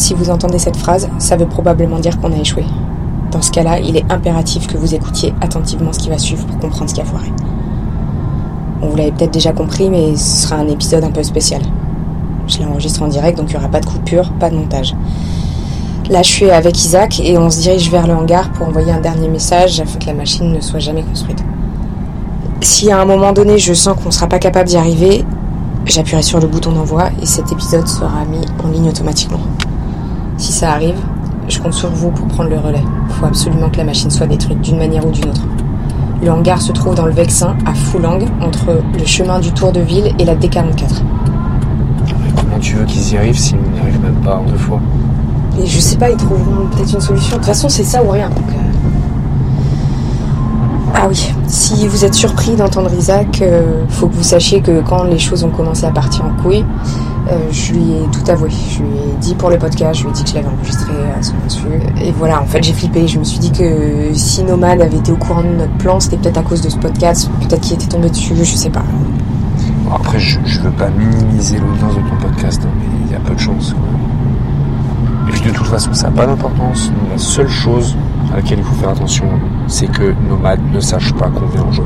Si vous entendez cette phrase, ça veut probablement dire qu'on a échoué. Dans ce cas-là, il est impératif que vous écoutiez attentivement ce qui va suivre pour comprendre ce qui a foiré. Vous l'avez peut-être déjà compris, mais ce sera un épisode un peu spécial. Je l'ai enregistré en direct, donc il n'y aura pas de coupure, pas de montage. Là, je suis avec Isaac et on se dirige vers le hangar pour envoyer un dernier message afin que la machine ne soit jamais construite. Si à un moment donné je sens qu'on ne sera pas capable d'y arriver, j'appuierai sur le bouton d'envoi et cet épisode sera mis en ligne automatiquement. Si ça arrive, je compte sur vous pour prendre le relais. Il faut absolument que la machine soit détruite d'une manière ou d'une autre. Le hangar se trouve dans le Vexin, à Foulang, entre le chemin du Tour de Ville et la D44. Comment tu veux qu'ils y arrivent s'ils n'y arrivent même pas en deux fois? Et je sais pas, ils trouveront peut-être une solution. De toute façon, c'est ça ou rien. donc, euh. Ah oui, si vous êtes surpris d'entendre Isaac, euh, faut que vous sachiez que quand les choses ont commencé à partir en couille, euh, je lui ai tout avoué. Je lui ai dit pour le podcast, je lui ai dit que je l'avais enregistré à son insu. Et voilà, en fait, j'ai flippé. Je me suis dit que si Nomad avait été au courant de notre plan, c'était peut-être à cause de ce podcast, peut-être qu'il était tombé dessus, je sais pas. Après, je, je veux pas minimiser l'audience de ton podcast, hein, mais il y a peu de chance. Et puis de toute façon, ça n'a pas d'importance. La seule chose à laquelle il faut faire attention, c'est que Nomade ne sache pas qu'on vient en jeu.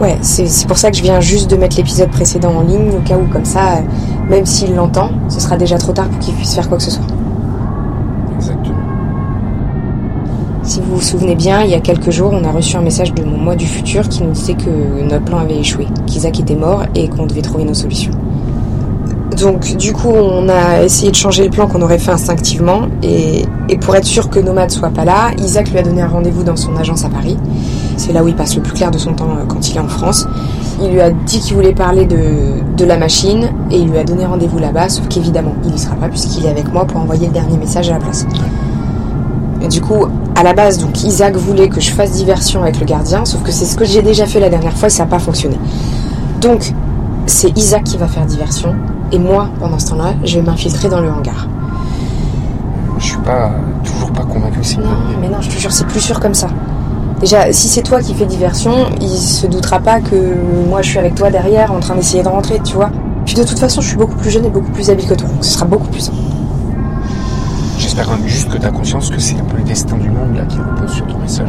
Ouais, c'est c'est pour ça que je viens juste de mettre l'épisode précédent en ligne, au cas où, comme ça, euh, même s'il l'entend, ce sera déjà trop tard pour qu'il puisse faire quoi que ce soit. Exactement. Si vous vous souvenez bien, il y a quelques jours, on a reçu un message de mon moi du futur qui nous disait que notre plan avait échoué, qu'Isaac était mort et qu'on devait trouver nos solutions. Donc du coup, on a essayé de changer le plan qu'on aurait fait instinctivement et, et pour être sûr que Nomade soit pas là, Isaac lui a donné un rendez-vous dans son agence à Paris. C'est là où il passe le plus clair de son temps euh, quand il est en France. Il lui a dit qu'il voulait parler de, de la machine et il lui a donné rendez-vous là-bas, sauf qu'évidemment, il y sera pas puisqu'il est avec moi pour envoyer le dernier message à la place. Et du coup, à la base, donc Isaac voulait que je fasse diversion avec le gardien, sauf que c'est ce que j'ai déjà fait la dernière fois et ça n'a pas fonctionné. Donc, c'est Isaac qui va faire diversion, et moi, pendant ce temps-là, je vais m'infiltrer dans le hangar. Je suis pas toujours pas convaincu c'est Non, mais non, je te jure, c'est plus sûr comme ça. Déjà, si c'est toi qui fais diversion, il se doutera pas que moi je suis avec toi derrière en train d'essayer de rentrer, tu vois. Puis de toute façon, je suis beaucoup plus jeune et beaucoup plus habile que toi, donc ce sera beaucoup plus simple. J'espère quand même juste que tu as conscience que c'est un peu le destin du monde là qui repose sur ton message.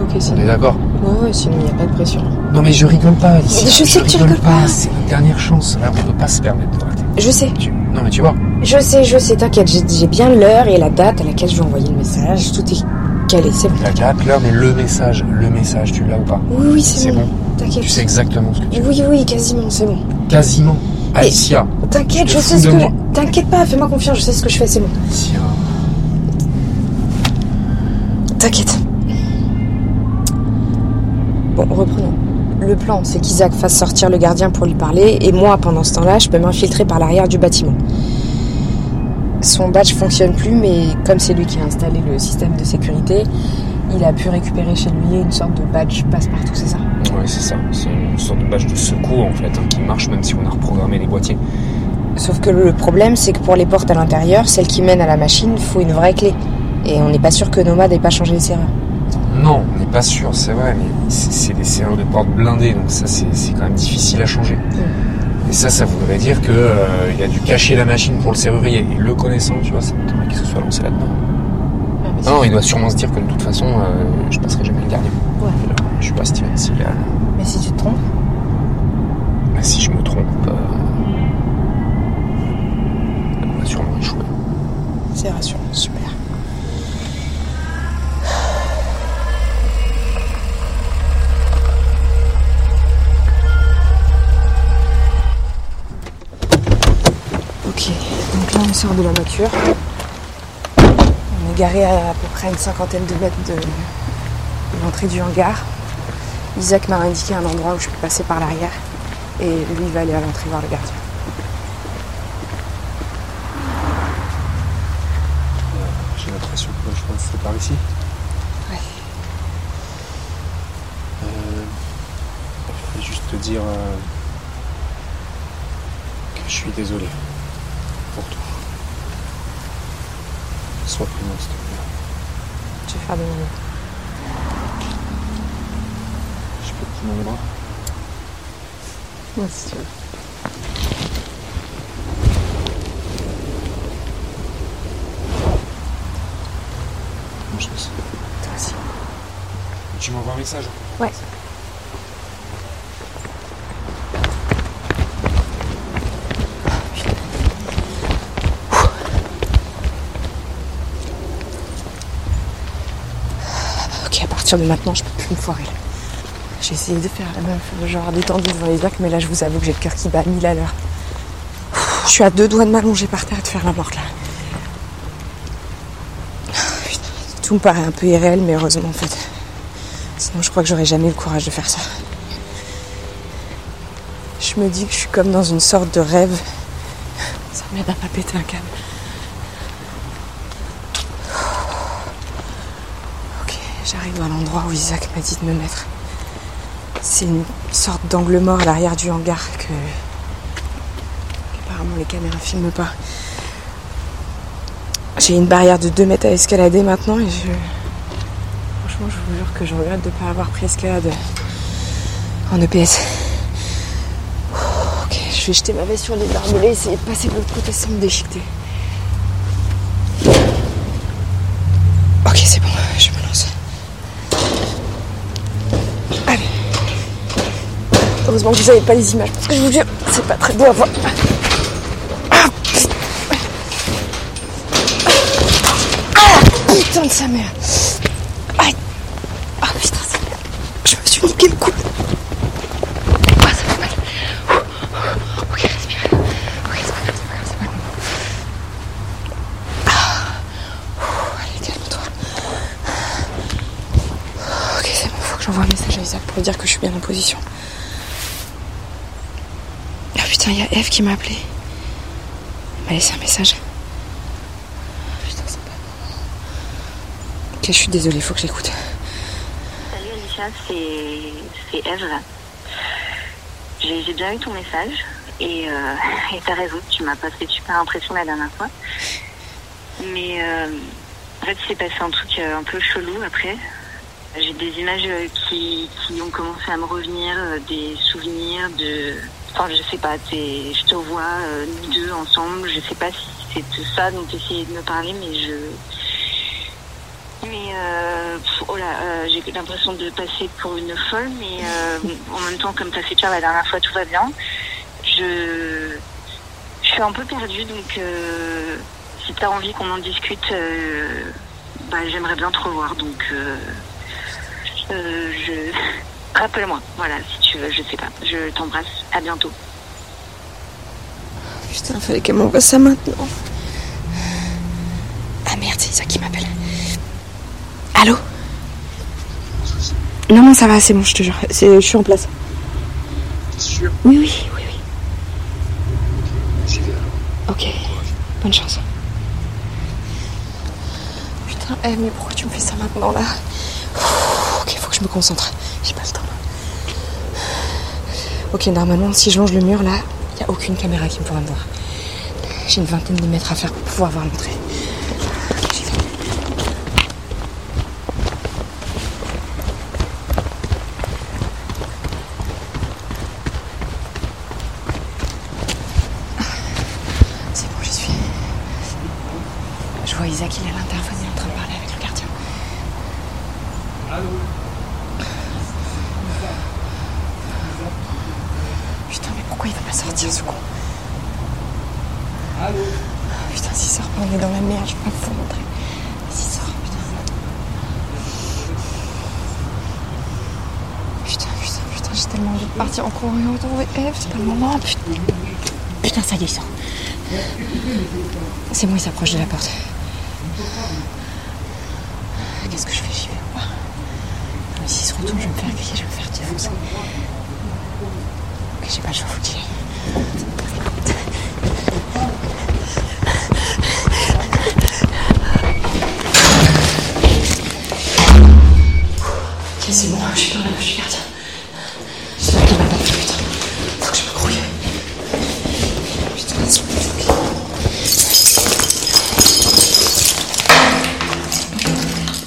Ok, On sinon. est d'accord Ouais, ouais, sinon il n'y a pas de pression. Non mais je rigole pas, Alicia. Mais je sais que tu rigole rigoles pas. C'est notre dernière chance. Là, on peut pas se permettre de rater. Je sais, Tu- Non mais tu vois. je sais, je sais, t'inquiète, j'ai j'ai bien l'heure et la date à laquelle je vais envoyer le message, tout est calé, c'est bon. La date, l'heure, mais le message, le message, tu l'as ou pas Oui, oui, c'est bon. bon. T'inquiète. Tu sais exactement ce que tu veux. Oui, oui, quasiment, c'est bon. Quasiment. Alicia. T'inquiète, Te je sais ce que. T'inquiète pas, fais-moi confiance, je sais ce que je fais, c'est bon. Alicia. T'inquiète. Bon, reprenons. Le plan, c'est qu'Isaac fasse sortir le gardien pour lui parler, et moi, pendant ce temps-là, je peux m'infiltrer par l'arrière du bâtiment. Son badge fonctionne plus, mais comme c'est lui qui a installé le système de sécurité, il a pu récupérer chez lui une sorte de badge passe-partout, c'est ça? Ouais, c'est ça. C'est une sorte de badge de secours en fait, hein, qui marche même si on a reprogrammé les boîtiers. Sauf que le problème, c'est que pour les portes à l'intérieur, celles qui mènent à la machine, il faut une vraie clé. Et on n'est pas sûr que Nomad ait pas changé les serrures. Non, on n'est pas sûr, c'est vrai, mais c'est des serrures de porte blindées, donc ça c'est c'est quand même difficile à changer. Et ça, ça voudrait dire que euh, il a dû cacher la machine pour le serrurier. Et le connaissant, tu vois, ça m'étonnerait qu'il se soit lancé là-dedans. Non, il doit sûrement se dire que de toute façon, euh, je passerai jamais le gardien. Ouais. Je suis pas Steven Seagal. Mais si tu te trompes Mais si je me trompe, euh, on va sûrement échouer. C'est rassurant, super. Ok, donc là on sort de la voiture. On est garé à à peu près une cinquantaine de mètres de de l'entrée du hangar. Isaac m'a indiqué un endroit où je peux passer par l'arrière et lui va aller à l'entrée voir le gardien. J'ai l'impression que je pense que c'est par ici. Ouais. Euh, je voulais juste te dire euh, que je suis désolé pour tout sois plus loin, s'il te plaît. Je vais faire de mon mieux. Je peux te prendre un bras Merci. Bonne chance. Toi aussi. Tu m'envoies un message Ouais. Partir de maintenant, je peux plus me foirer. J'ai essayé de faire la meuf, genre détendue devant les actes, mais là, je vous avoue que j'ai le cœur qui bat 1000 à l'heure. Je suis à deux doigts de m'allonger par terre et de faire la morte là. Putain, Tout me paraît un peu irréel, mais heureusement en fait. Sinon, je crois que j'aurais jamais le courage de faire ça. Je me dis que je suis comme dans une sorte de rêve. Ça m'aide à pas péter un câble. Ok, à l'endroit où Isaac m'a dit de me mettre. C'est une sorte d'angle mort à l'arrière du hangar que. Apparemment, les caméras filment pas. J'ai une barrière de 2 mètres à escalader maintenant et je. Franchement, je vous jure que je regrette de ne pas avoir pris escalade en EPS. Ok, je vais jeter ma veste sur les barbelés, essayer de passer de l'autre côté sans me déchiqueter. Heureusement que vous n'avez pas les images, parce que je vous jure, c'est pas très beau à voir. Ah, putain. De sa mère. Aïe. Ah putain, ça... je me suis niqué le cou. Ah, ça fait mal. Ok, respire. Ok, c'est pas grave, c'est pas grave, c'est pas. Ah. Allez, calme-toi. Ok, c'est bon, faut que j'envoie un message à Isaac pour lui dire que je suis bien en position. Ah putain, il y a Eve qui m'a appelé. Elle m'a laissé un message. Putain, c'est pas. Ok, je suis désolée, faut que j'écoute. Salut Alicia, c'est Eve. J'ai bien eu ton message et euh, et t'as raison, tu m'as pas fait super impression la dernière fois. Mais euh, en fait, il s'est passé un truc euh, un peu chelou après. J'ai des images qui, qui ont commencé à me revenir, des souvenirs de. Enfin, je sais pas, je te vois, euh, nous deux ensemble. Je sais pas si c'est de ça dont tu de me parler, mais je. Mais euh, oh là, euh, j'ai l'impression de passer pour une folle, mais euh, en même temps, comme t'as fait pire la dernière fois, tout va bien. Je, je suis un peu perdue, donc si t'as envie qu'on en discute, bah, j'aimerais bien te revoir. Donc, je rappelle-moi, voilà, si tu veux, je sais pas. Je t'embrasse. À bientôt. Putain, fallait qu'elle m'envoie ça maintenant. Ah merde, c'est Isaac qui m'appelle. Allô Non, non, ça va, c'est bon, je te jure. C'est- Je suis en place. T'es sûr? Oui, oui, oui, oui. Ok, bonne chance. Putain, eh, mais pourquoi tu me fais ça maintenant là? Ouh, Ok, faut que je me concentre. J'ai pas le temps. Ok, normalement, si je longe le mur là, il a aucune caméra qui pourra me voir. J'ai une vingtaine de mètres à faire pour pouvoir voir l'entrée. Ok, j'y vais. C'est bon, j'y suis. Je vois Isaac, il est à l'interphone, il est en train de parler avec le gardien. Putain, mais pourquoi il va pas sortir ce con Putain, s'il sort pas, on est dans la merde, je peux pas vous montrer. S'il sort, putain. Putain, putain, putain, j'ai tellement envie de partir en courant et retrouver Eve, c'est pas le moment, putain. Putain, ça y est, il sort. C'est bon, il s'approche de la porte. Qu'est-ce que je fais J'y vais S'il se retourne, je vais me faire griller, je vais me faire défoncer. Ok, j'ai pas faut que j'y aille. Ok, c'est bon, je suis dans la loge du gardien. J'espère qu'il m'a pas vu, putain. Faut que je me grouille. Putain, c'est bon,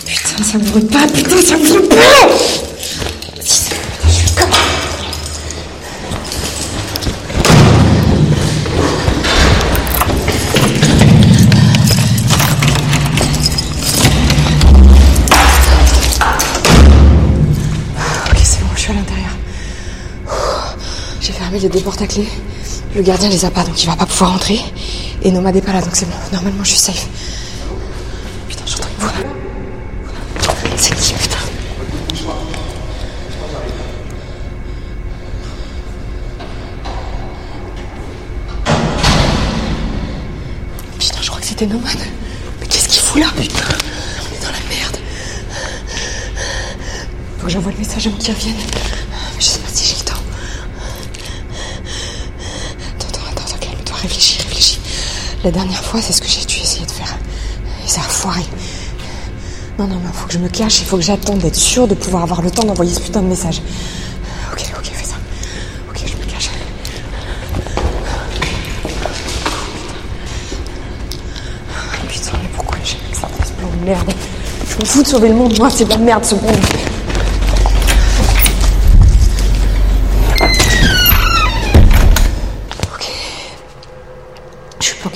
Putain, ça me brûle pas, putain, ça me brûle pas fermé les deux portes à clé. Le gardien les a pas, donc il va pas pouvoir entrer. Et Nomad est pas là, donc c'est bon. Normalement, je suis safe. Putain, j'entends une voix. C'est qui, putain Putain, je crois que c'était Nomad. Mais qu'est-ce qu'il fout là, putain On est dans la merde. Faut que j'envoie le message à qui revienne. La dernière fois, c'est ce que j'ai dû essayer de faire. Et ça a foiré. Non, non, non, faut que je me cache, il faut que j'attende d'être sûr de pouvoir avoir le temps d'envoyer ce putain de message. Ok, ok, fais ça. Ok, je me cache. Putain, mais pourquoi j'ai ça ce plan de merde? Je m'en fous de sauver le monde, moi, c'est de la merde ce monde.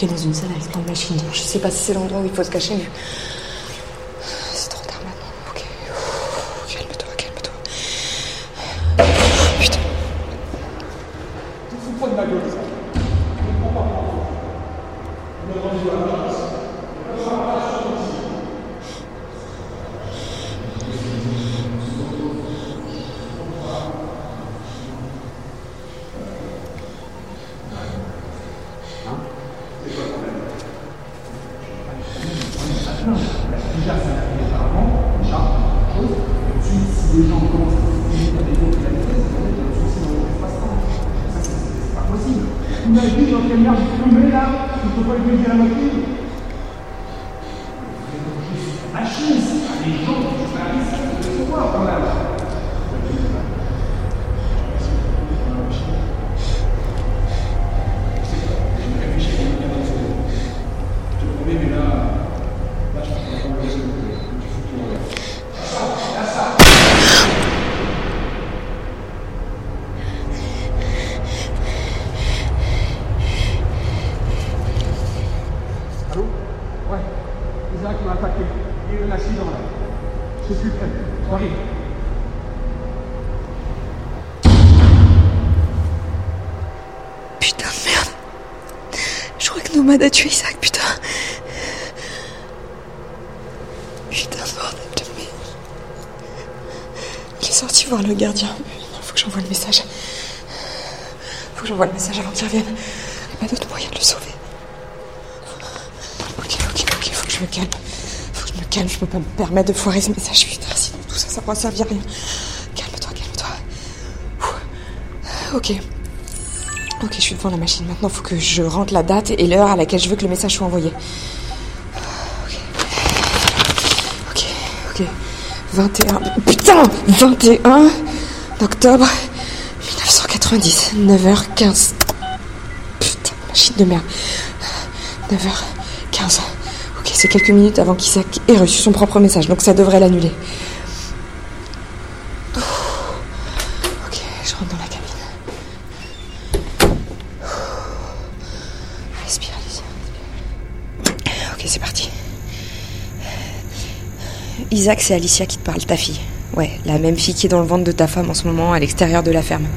Dans une salle avec plein de machines. Je sais pas si c'est l'endroit où il faut se cacher, mais. C'est trop tard maintenant. Ok. Calme-toi, calme-toi. Putain. Te mets là, tu peux pas dire la. Machine, Il y a eu un accident là. Je suis prêt. J'arrive. Putain de merde. Je crois que Nomad a tué Isaac, putain. Putain de bordel de merde. Il est sorti voir le gardien. Il faut que j'envoie le message. Faut que j'envoie le message avant qu'il revienne. Il n'y a pas d'autre moyen de le sauver. Ok, ok, ok, faut que je me calme. Faut que je me calme, je peux pas me permettre de foirer ce message, putain, sinon tout ça, ça pourra servir à rien. Calme-toi, calme-toi. Ok. Ok, je suis devant la machine. Maintenant, faut que je rentre la date et l'heure à laquelle je veux que le message soit envoyé. Ok. Ok, ok. 21. Putain 21 octobre 1990. 9h15. Putain, machine de merde. 9h15. Ok, c'est quelques minutes avant qu'Isaac ait reçu son propre message, donc ça devrait l'annuler. Ok, je rentre dans la cabine. Respire, Alicia. Ok, c'est parti. Isaac, c'est Alicia qui te parle, ta fille. Ouais, la même fille qui est dans le ventre de ta femme en ce moment à l'extérieur de la ferme.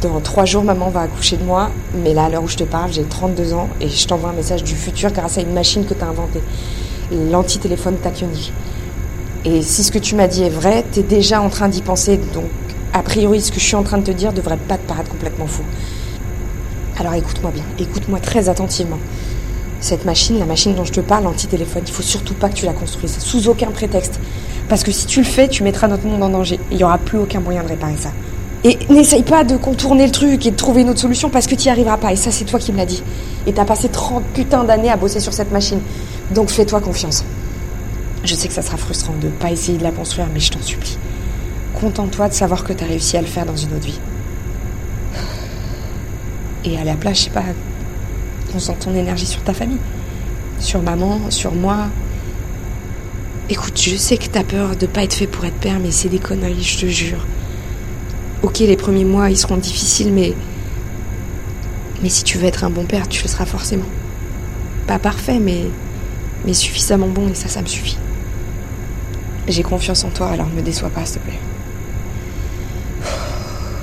Dans trois jours, maman va accoucher de moi, mais là, à l'heure où je te parle, j'ai 32 ans et je t'envoie un message du futur grâce à une machine que t'as inventée. L'anti-téléphone Takioni. Et si ce que tu m'as dit est vrai, t'es déjà en train d'y penser, donc a priori, ce que je suis en train de te dire devrait pas te paraître complètement fou. Alors écoute-moi bien, écoute-moi très attentivement. Cette machine, la machine dont je te parle, anti-téléphone, il faut surtout pas que tu la construises, sous aucun prétexte. Parce que si tu le fais, tu mettras notre monde en danger. Il n'y aura plus aucun moyen de réparer ça. Et n'essaye pas de contourner le truc et de trouver une autre solution parce que tu n'y arriveras pas. Et ça, c'est toi qui me l'as dit. Et t'as passé 30 putains d'années à bosser sur cette machine. Donc fais-toi confiance. Je sais que ça sera frustrant de pas essayer de la construire, mais je t'en supplie. Contente-toi de savoir que t'as réussi à le faire dans une autre vie. Et à la place, je sais pas, concentre ton énergie sur ta famille. Sur maman, sur moi. Écoute, je sais que t'as peur de pas être fait pour être père, mais c'est des conneries, je te jure. Ok, les premiers mois, ils seront difficiles, mais. Mais si tu veux être un bon père, tu le seras forcément. Pas parfait, mais. Mais suffisamment bon, et ça, ça me suffit. J'ai confiance en toi, alors me déçois pas, s'il te plaît.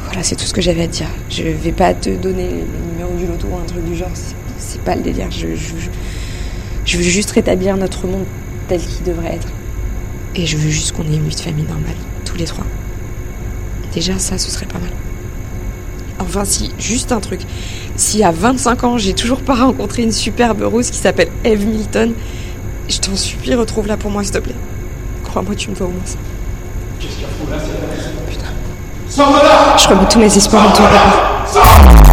Voilà, c'est tout ce que j'avais à dire. Je vais pas te donner les numéros du loto ou un truc du genre. C'est, pas le délire. Je, veux juste rétablir notre monde tel qu'il devrait être. Et je veux juste qu'on ait une famille normale, tous les trois. Déjà, ça, ce serait pas mal. Enfin, si, juste un truc. Si à 25 ans, j'ai toujours pas rencontré une superbe rose qui s'appelle Eve Milton, je t'en supplie, retrouve-la pour moi, s'il te plaît. Crois-moi, tu me dois au moins ça. Sors de là Je remets tous mes espoirs en toi, papa. Sors